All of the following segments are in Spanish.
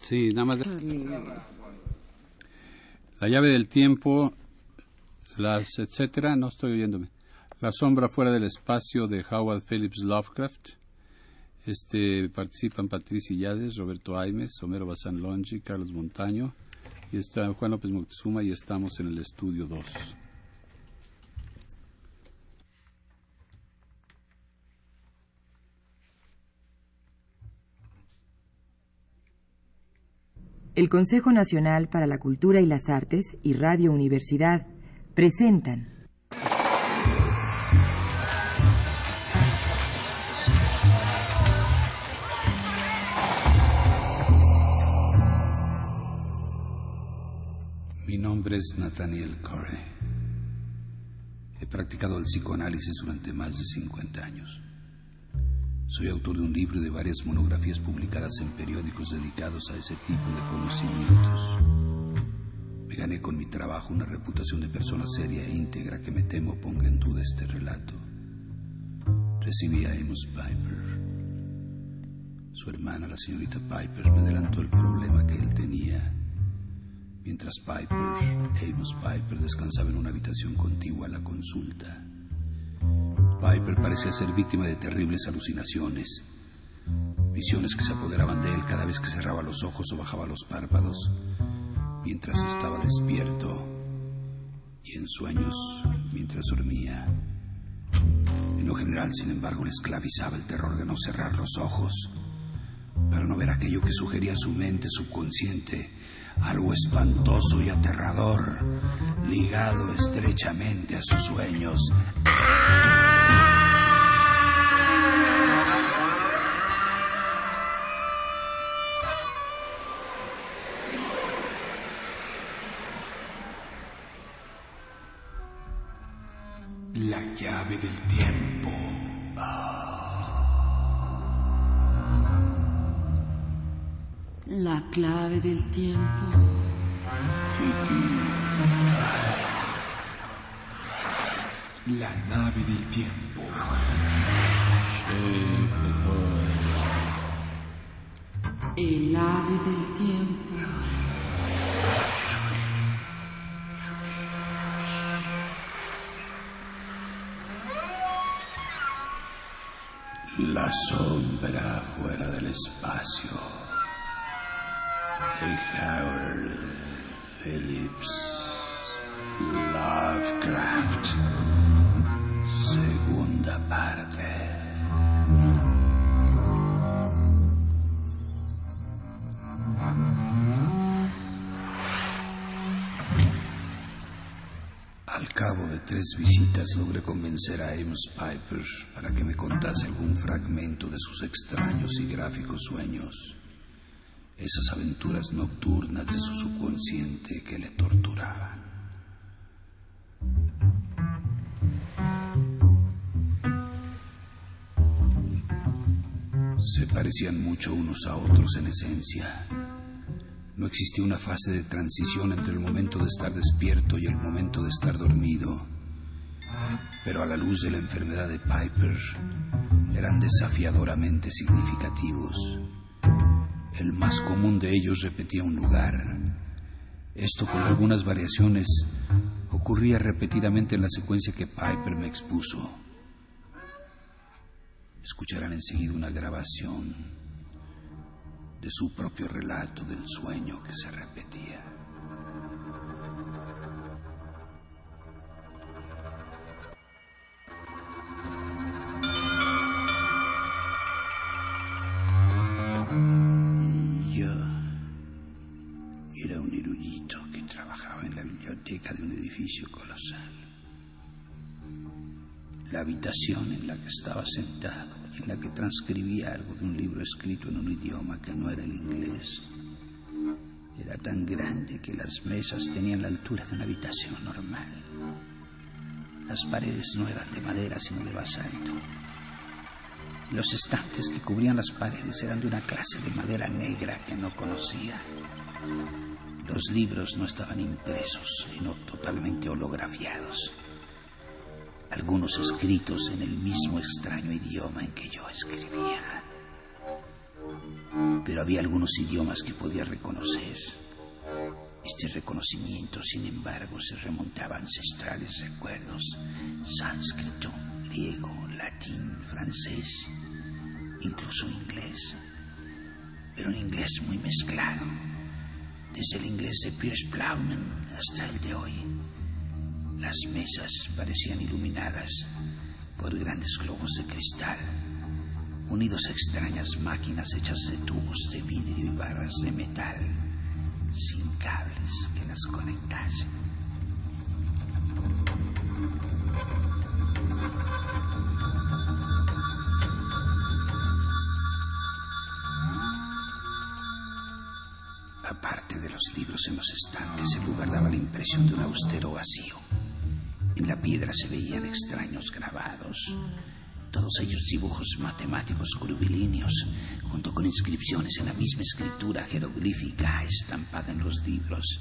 Sí, nada más. La llave del tiempo, las etcétera, no estoy oyéndome. La sombra fuera del espacio de Howard Phillips Lovecraft. Este participan Patricia Yades, Roberto Aimes, Homero Bazán Longi, Carlos Montaño y está Juan López Moctezuma y estamos en el estudio 2. El Consejo Nacional para la Cultura y las Artes y Radio Universidad presentan Mi nombre es Nathaniel Corey. He practicado el psicoanálisis durante más de 50 años. Soy autor de un libro y de varias monografías publicadas en periódicos dedicados a ese tipo de conocimientos. Me gané con mi trabajo una reputación de persona seria e íntegra que me temo ponga en duda este relato. Recibí a Amos Piper. Su hermana, la señorita Piper, me adelantó el problema que él tenía. Mientras Piper, Amos Piper, descansaba en una habitación contigua a la consulta. Piper parecía ser víctima de terribles alucinaciones, visiones que se apoderaban de él cada vez que cerraba los ojos o bajaba los párpados, mientras estaba despierto y en sueños mientras dormía. En lo general, sin embargo, le esclavizaba el terror de no cerrar los ojos, para no ver aquello que sugería su mente subconsciente, algo espantoso y aterrador, ligado estrechamente a sus sueños. Sombra fuera del espacio de Howard Phillips Lovecraft. Segunda parte. Tres visitas logré convencer a Amos Piper para que me contase algún fragmento de sus extraños y gráficos sueños, esas aventuras nocturnas de su subconsciente que le torturaban. Se parecían mucho unos a otros en esencia. No existía una fase de transición entre el momento de estar despierto y el momento de estar dormido. Pero a la luz de la enfermedad de Piper, eran desafiadoramente significativos. El más común de ellos repetía un lugar. Esto con algunas variaciones ocurría repetidamente en la secuencia que Piper me expuso. Escucharán enseguida una grabación de su propio relato del sueño que se repetía. Yo era un erudito que trabajaba en la biblioteca de un edificio colosal. La habitación en la que estaba sentado en la que transcribía algo de un libro escrito en un idioma que no era el inglés era tan grande que las mesas tenían la altura de una habitación normal. Las paredes no eran de madera sino de basalto. Los estantes que cubrían las paredes eran de una clase de madera negra que no conocía. Los libros no estaban impresos, sino totalmente holografiados. Algunos escritos en el mismo extraño idioma en que yo escribía. pero había algunos idiomas que podía reconocer. Este reconocimiento, sin embargo, se remontaba a ancestrales recuerdos, sánscrito, griego, latín, francés, incluso inglés, pero un inglés muy mezclado, desde el inglés de Pierce Plowman hasta el de hoy. Las mesas parecían iluminadas por grandes globos de cristal, unidos a extrañas máquinas hechas de tubos de vidrio y barras de metal, sin cables que las conectasen. Aparte de los libros en los estantes, el lugar daba la impresión de un austero vacío. En la piedra se veían extraños grabados, todos ellos dibujos matemáticos curvilíneos, junto con inscripciones en la misma escritura jeroglífica estampada en los libros.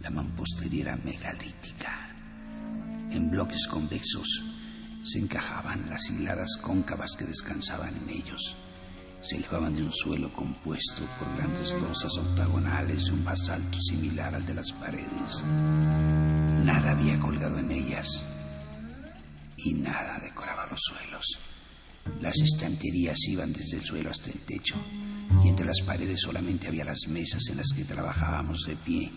La mampostería era megalítica. En bloques convexos se encajaban las hiladas cóncavas que descansaban en ellos. Se elevaban de un suelo compuesto por grandes losas octagonales de un basalto similar al de las paredes. Nada había colgado en ellas y nada decoraba los suelos. Las estanterías iban desde el suelo hasta el techo y entre las paredes solamente había las mesas en las que trabajábamos de pie,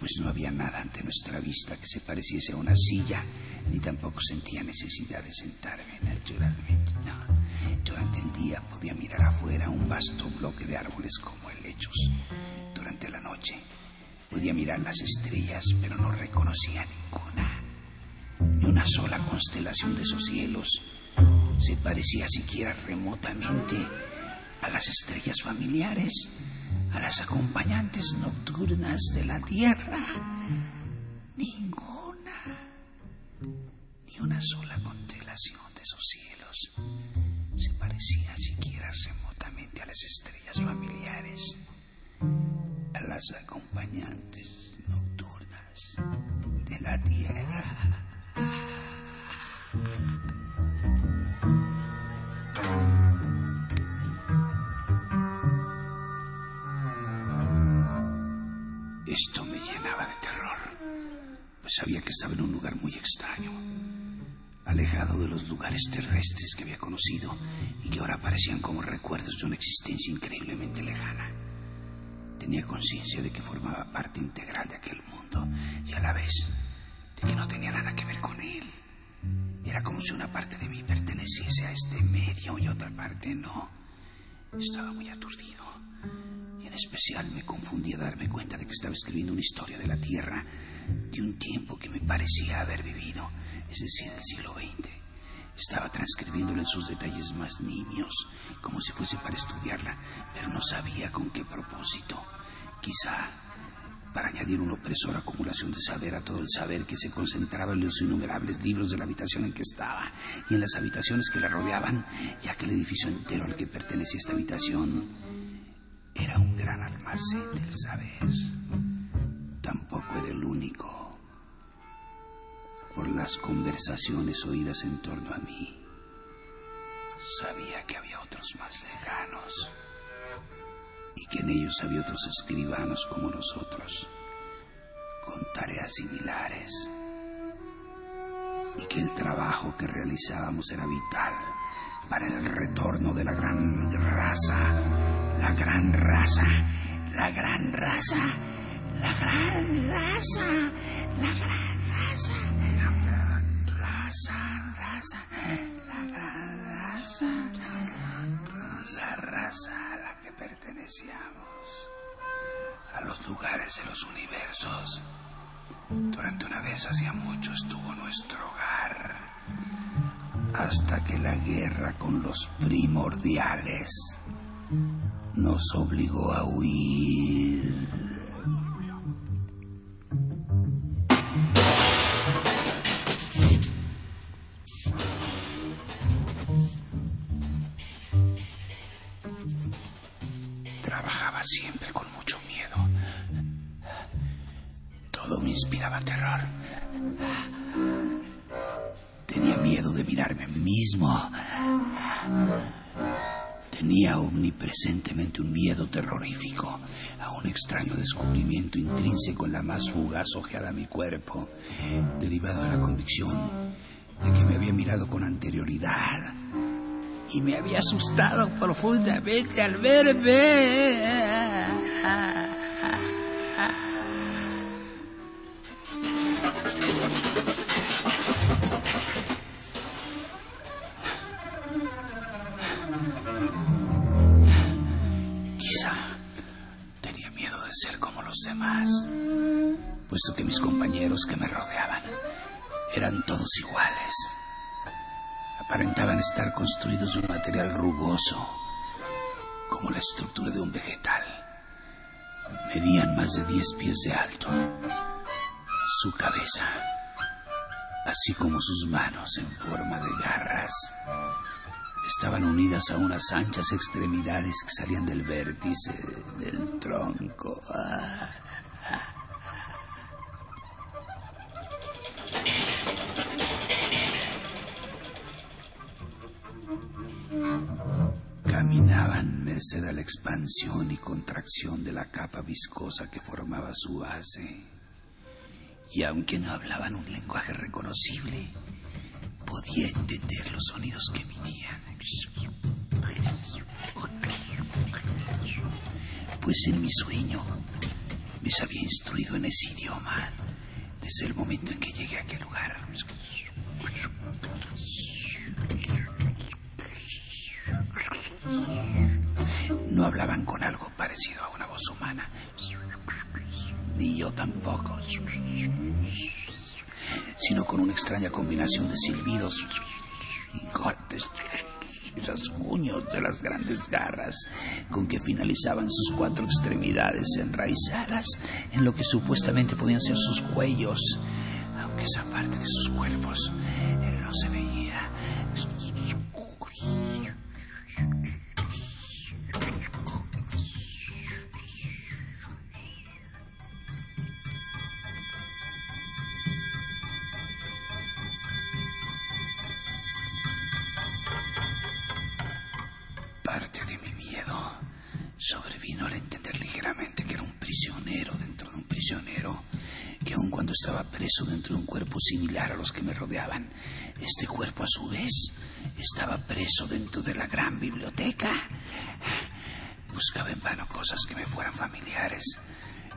pues no había nada ante nuestra vista que se pareciese a una silla, ni tampoco sentía necesidad de sentarme naturalmente. No. Durante el día podía mirar afuera un vasto bloque de árboles como helechos. Durante la noche podía mirar las estrellas, pero no reconocía ninguna. Ni una sola constelación de esos cielos se parecía siquiera remotamente a las estrellas familiares, a las acompañantes nocturnas de la Tierra. Ninguna, ni una sola constelación de esos cielos se parecía siquiera remotamente a las estrellas familiares, a las acompañantes nocturnas de la Tierra. Esto me llenaba de terror, pues sabía que estaba en un lugar muy extraño, alejado de los lugares terrestres que había conocido y que ahora parecían como recuerdos de una existencia increíblemente lejana. Tenía conciencia de que formaba parte integral de aquel mundo y a la vez de que no tenía nada que ver con él. Era como si una parte de mí perteneciese a este medio y otra parte no. Estaba muy aturdido y en especial me confundía darme cuenta de que estaba escribiendo una historia de la Tierra de un tiempo que me parecía haber vivido, es decir, del siglo XX. Estaba transcribiéndola en sus detalles más niños, como si fuese para estudiarla, pero no sabía con qué propósito. Quizá para añadir una opresora acumulación de saber a todo el saber que se concentraba en los innumerables libros de la habitación en que estaba y en las habitaciones que la rodeaban, ya que el edificio entero al que pertenecía esta habitación era un gran almacén del saber. Tampoco era el único. Por las conversaciones oídas en torno a mí, sabía que había otros más lejanos y que en ellos había otros escribanos como nosotros, con tareas similares, y que el trabajo que realizábamos era vital para el retorno de la gran raza, la gran raza, la gran raza, la gran raza, la gran la raza, la gran raza, la raza a la que pertenecíamos, a los lugares de los universos. Durante una vez hacía mucho estuvo nuestro hogar, hasta que la guerra con los primordiales nos obligó a huir. Siempre con mucho miedo. Todo me inspiraba terror. Tenía miedo de mirarme a mí mismo, Tenía omnipresentemente un miedo terrorífico a un extraño descubrimiento intrínseco en la más fugaz ojeada a mi cuerpo, derivado de la convicción de que me había mirado con anterioridad y me había asustado profundamente al verme. Quizá tenía miedo de ser como los demás, puesto que mis compañeros que me rodeaban eran todos iguales. Aparentaban estar construidos de un material rugoso, como la estructura de un vegetal. Medían más de 10 pies de alto. Su cabeza, así como sus manos en forma de garras, estaban unidas a unas anchas extremidades que salían del vértice del tronco. Ah. Caminaban merced a la expansión y contracción de la capa viscosa que formaba su base. Y aunque no hablaban un lenguaje reconocible, podía entender los sonidos que emitían. Pues en mi sueño me había instruido en ese idioma desde el momento en que llegué a aquel lugar. No hablaban con algo parecido a una voz humana. Ni yo tampoco. Sino con una extraña combinación de silbidos y y rasguños de las grandes garras con que finalizaban sus cuatro extremidades enraizadas en lo que supuestamente podían ser sus cuellos, aunque esa parte de sus cuerpos no se veía. Cuerpo similar a los que me rodeaban, este cuerpo a su vez estaba preso dentro de la gran biblioteca. Buscaba en vano cosas que me fueran familiares.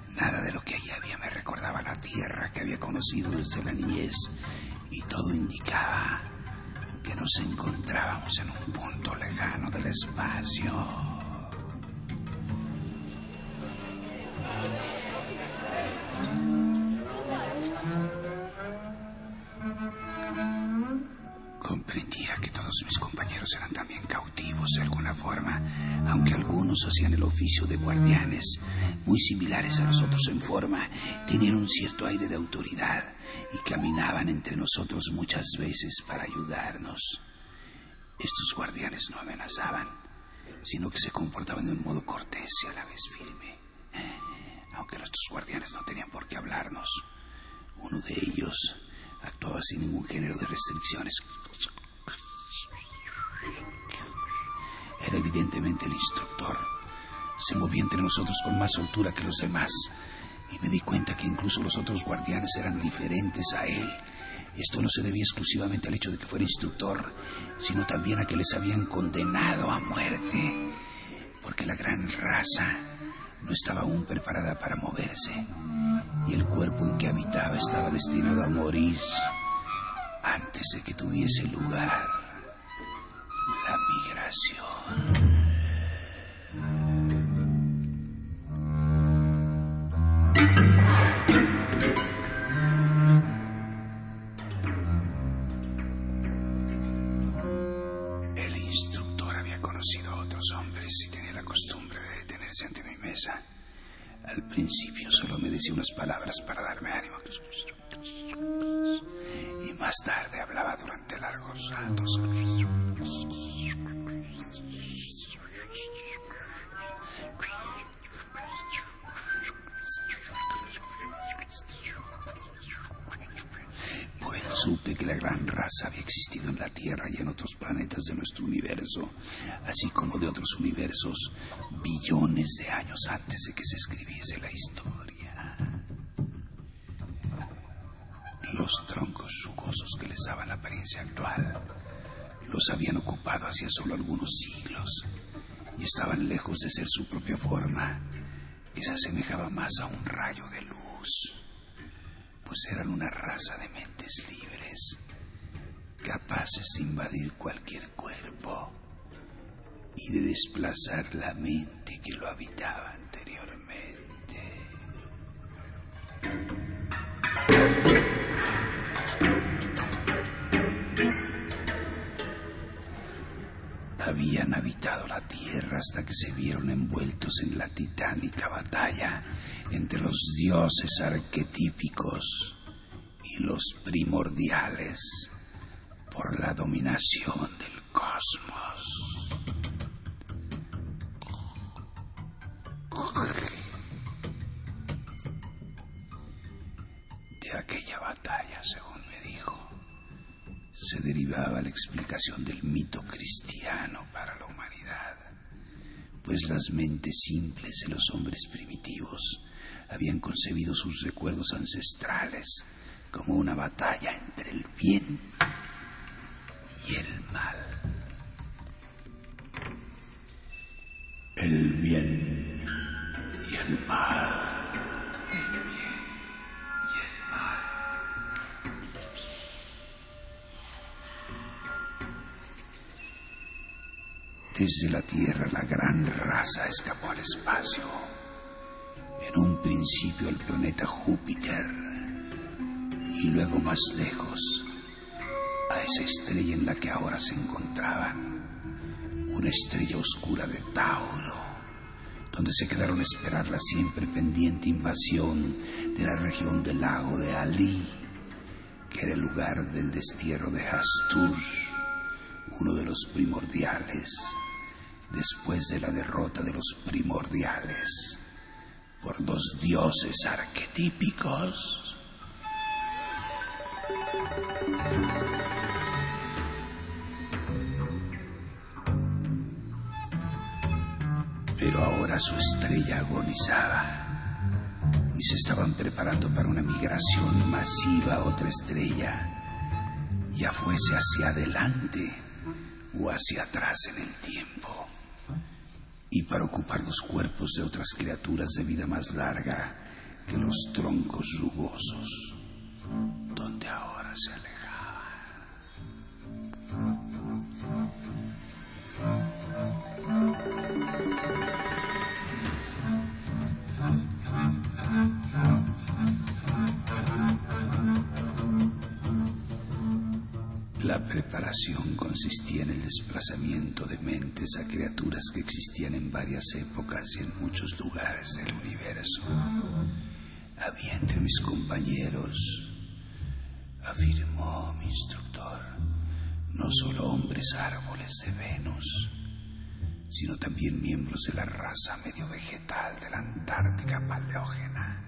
Nada de lo que allí había me recordaba la tierra que había conocido desde la niñez y todo indicaba que nos encontrábamos en un punto lejano del espacio. Mis compañeros eran también cautivos de alguna forma, aunque algunos hacían el oficio de guardianes, muy similares a nosotros en forma, tenían un cierto aire de autoridad y caminaban entre nosotros muchas veces para ayudarnos. Estos guardianes no amenazaban, sino que se comportaban de un modo cortés y a la vez firme, aunque nuestros guardianes no tenían por qué hablarnos. Uno de ellos actuaba sin ningún género de restricciones. Era evidentemente el instructor. Se movía entre nosotros con más soltura que los demás. Y me di cuenta que incluso los otros guardianes eran diferentes a él. Esto no se debía exclusivamente al hecho de que fuera instructor, sino también a que les habían condenado a muerte. Porque la gran raza no estaba aún preparada para moverse. Y el cuerpo en que habitaba estaba destinado a morir antes de que tuviese lugar El instructor había conocido a otros hombres y tenía la costumbre de detenerse ante mi mesa. Al principio solo me decía unas palabras para darme ánimo. Y más tarde hablaba durante largos ratos. Pues supe que la gran raza había existido en la Tierra y en otros planetas de nuestro universo, así como de otros universos, billones de años antes de que se escribiese la historia. Los troncos jugosos que les daban la apariencia actual los habían ocupado hacía solo algunos siglos y estaban lejos de ser su propia forma, que se asemejaba más a un rayo de luz pues eran una raza de mentes libres, capaces de invadir cualquier cuerpo y de desplazar la mente que lo habitaba anteriormente. Habían habitado la tierra hasta que se vieron envueltos en la titánica batalla entre los dioses arquetípicos y los primordiales por la dominación del cosmos. De aquella batalla, según se derivaba la explicación del mito cristiano para la humanidad, pues las mentes simples de los hombres primitivos habían concebido sus recuerdos ancestrales como una batalla entre el bien y el mal. El bien y el mal. Desde la Tierra la gran raza escapó al espacio. En un principio al planeta Júpiter. Y luego más lejos a esa estrella en la que ahora se encontraban, una estrella oscura de Tauro, donde se quedaron a esperar la siempre pendiente invasión de la región del lago de Ali, que era el lugar del destierro de Hastur, uno de los primordiales después de la derrota de los primordiales por los dioses arquetípicos. Pero ahora su estrella agonizaba y se estaban preparando para una migración masiva a otra estrella, ya fuese hacia adelante o hacia atrás en el tiempo y para ocupar los cuerpos de otras criaturas de vida más larga que los troncos rugosos, donde ahora se alejaban. La preparación consistía en el desplazamiento de mentes a criaturas que existían en varias épocas y en muchos lugares del universo. Había entre mis compañeros, afirmó mi instructor, no solo hombres árboles de Venus, sino también miembros de la raza medio vegetal de la Antártica Paleógena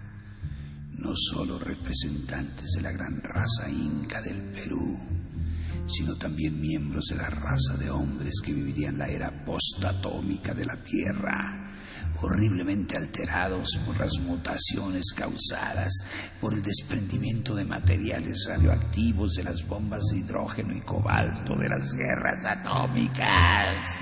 no solo representantes de la gran raza inca del Perú, sino también miembros de la raza de hombres que vivirían la era postatómica de la Tierra, horriblemente alterados por las mutaciones causadas por el desprendimiento de materiales radioactivos de las bombas de hidrógeno y cobalto de las guerras atómicas.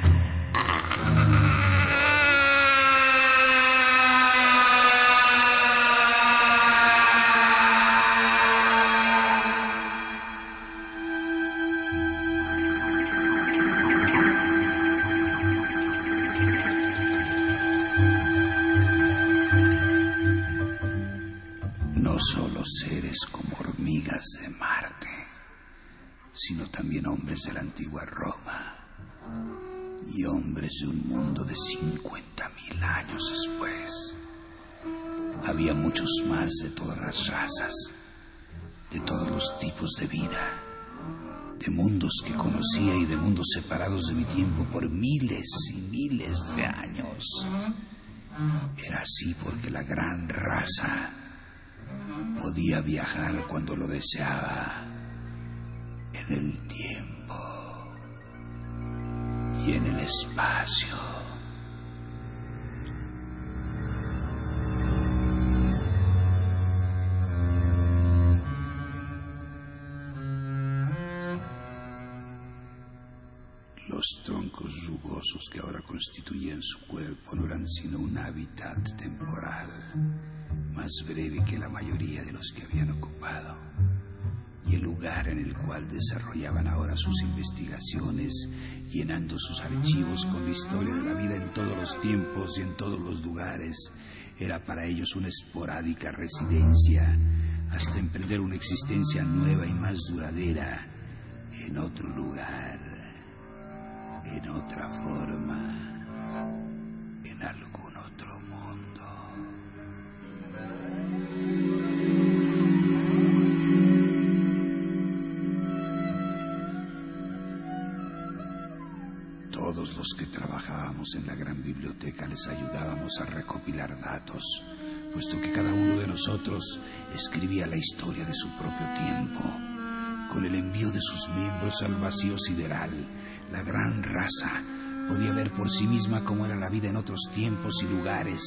De la antigua Roma y hombres de un mundo de 50.000 años después. Había muchos más de todas las razas, de todos los tipos de vida, de mundos que conocía y de mundos separados de mi tiempo por miles y miles de años. Era así porque la gran raza podía viajar cuando lo deseaba en el tiempo y en el espacio. Los troncos rugosos que ahora constituían su cuerpo no eran sino un hábitat temporal, más breve que la mayoría de los que habían ocupado, el lugar en el cual desarrollaban ahora sus investigaciones, llenando sus archivos con la historia de la vida en todos los tiempos y en todos los lugares, era para ellos una esporádica residencia, hasta emprender una existencia nueva y más duradera en otro lugar en otra forma, Que trabajábamos en la gran biblioteca les ayudábamos a recopilar datos, puesto que cada uno de nosotros escribía la historia de su propio tiempo, con el envío de sus miembros al vacío sideral la gran raza podía ver por sí misma cómo era la vida en otros tiempos y lugares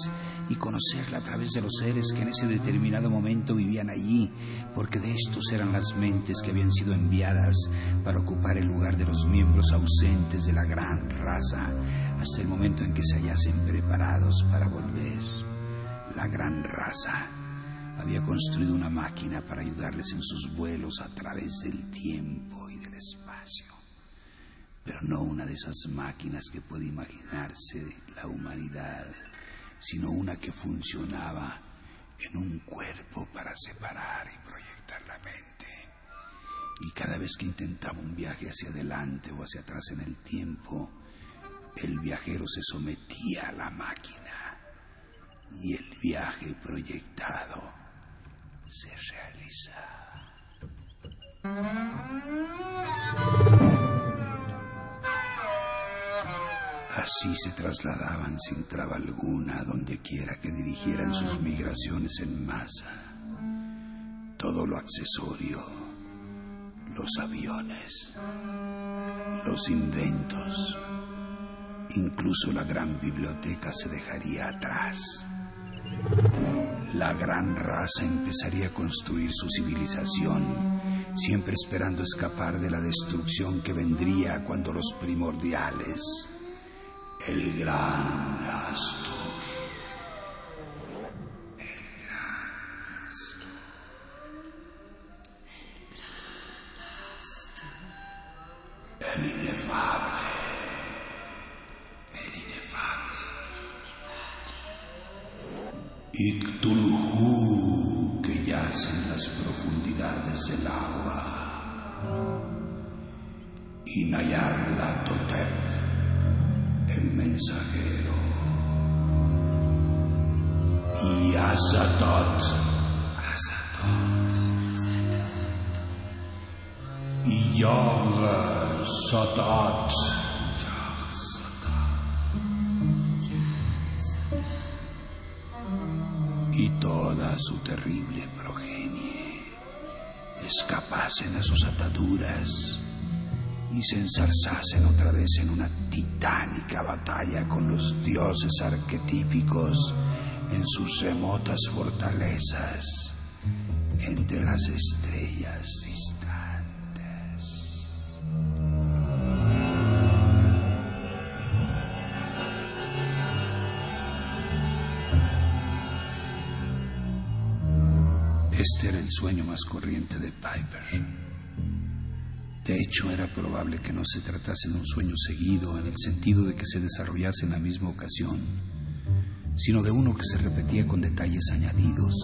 y conocerla a través de los seres que en ese determinado momento vivían allí, porque de estos eran las mentes que habían sido enviadas para ocupar el lugar de los miembros ausentes de la gran raza hasta el momento en que se hallasen preparados para volver. La gran raza había construido una máquina para ayudarles en sus vuelos a través del tiempo y del espacio pero no una de esas máquinas que puede imaginarse la humanidad, sino una que funcionaba en un cuerpo para separar y proyectar la mente. Y cada vez que intentaba un viaje hacia adelante o hacia atrás en el tiempo, el viajero se sometía a la máquina y el viaje proyectado se realizaba. Así se trasladaban sin traba alguna a donde quiera que dirigieran sus migraciones en masa. Todo lo accesorio, los aviones, los inventos, incluso la gran biblioteca se dejaría atrás. La gran raza empezaría a construir su civilización, siempre esperando escapar de la destrucción que vendría cuando los primordiales el gran Astur. Y toda su terrible progenie escapasen a sus ataduras y se ensarzasen otra vez en una titánica batalla con los dioses arquetípicos en sus remotas fortalezas entre las estrellas Este era el sueño más corriente de Piper. De hecho, era probable que no se tratase de un sueño seguido en el sentido de que se desarrollase en la misma ocasión, sino de uno que se repetía con detalles añadidos,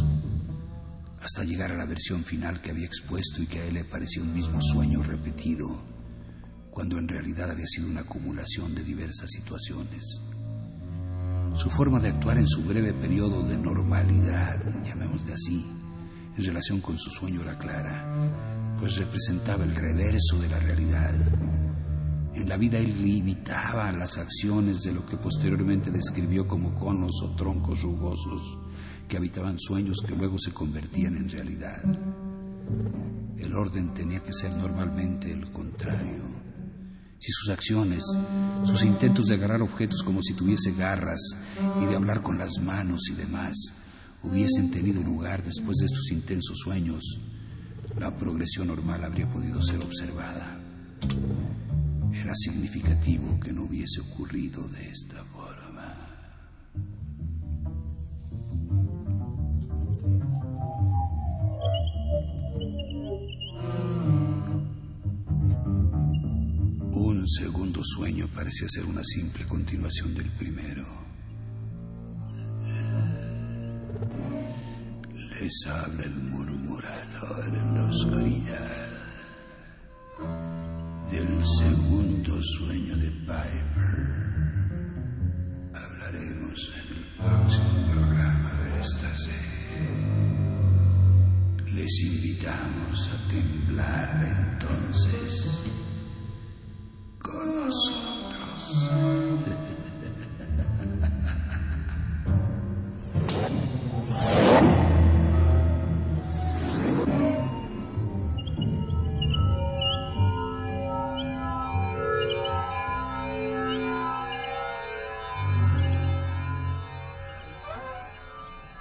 hasta llegar a la versión final que había expuesto y que a él le parecía un mismo sueño repetido, cuando en realidad había sido una acumulación de diversas situaciones. Su forma de actuar en su breve periodo de normalidad, llamémosle así, en relación con su sueño era clara pues representaba el reverso de la realidad. En la vida él limitaba las acciones de lo que posteriormente describió como conos o troncos rugosos que habitaban sueños que luego se convertían en realidad. El orden tenía que ser normalmente el contrario. Si sus acciones, sus intentos de agarrar objetos como si tuviese garras y de hablar con las manos y demás, hubiesen tenido lugar después de estos intensos sueños, la progresión normal habría podido ser observada. Era significativo que no hubiese ocurrido de esta forma. Un segundo sueño parecía ser una simple continuación del primero. Habla el murmurador en la oscuridad del segundo sueño de Piper. Hablaremos en el próximo programa de esta serie. Les invitamos a temblar entonces con nosotros.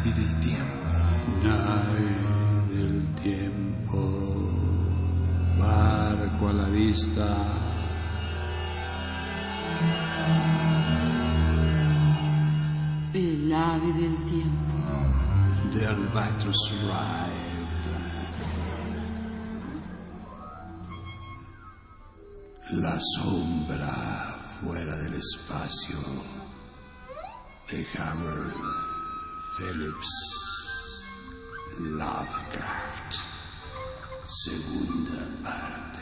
Nave del tiempo. Nave del tiempo. Barco a la vista. El ave del tiempo. The Albatross arrived. La sombra fuera del espacio de Howard Phillips Lovecraft. Segunda parte.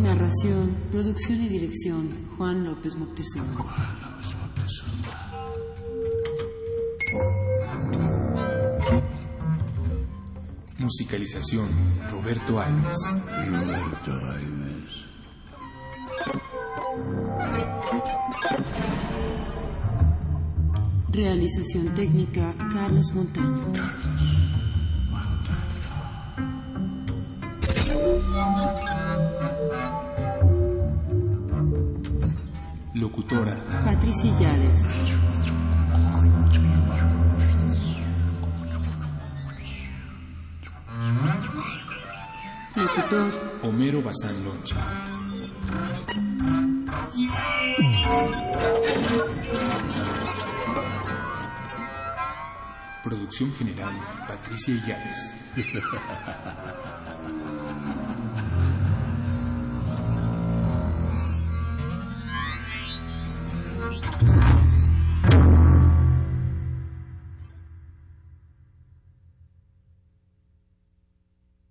Narración, producción y dirección, Juan López Moctezuma. Musicalización, Roberto Alves. Roberto Aimes. Realización técnica, Carlos Montaño. Carlos Locutora, Patricia Yades. Homero Bazán Loncha. Producción general, Patricia Llaves.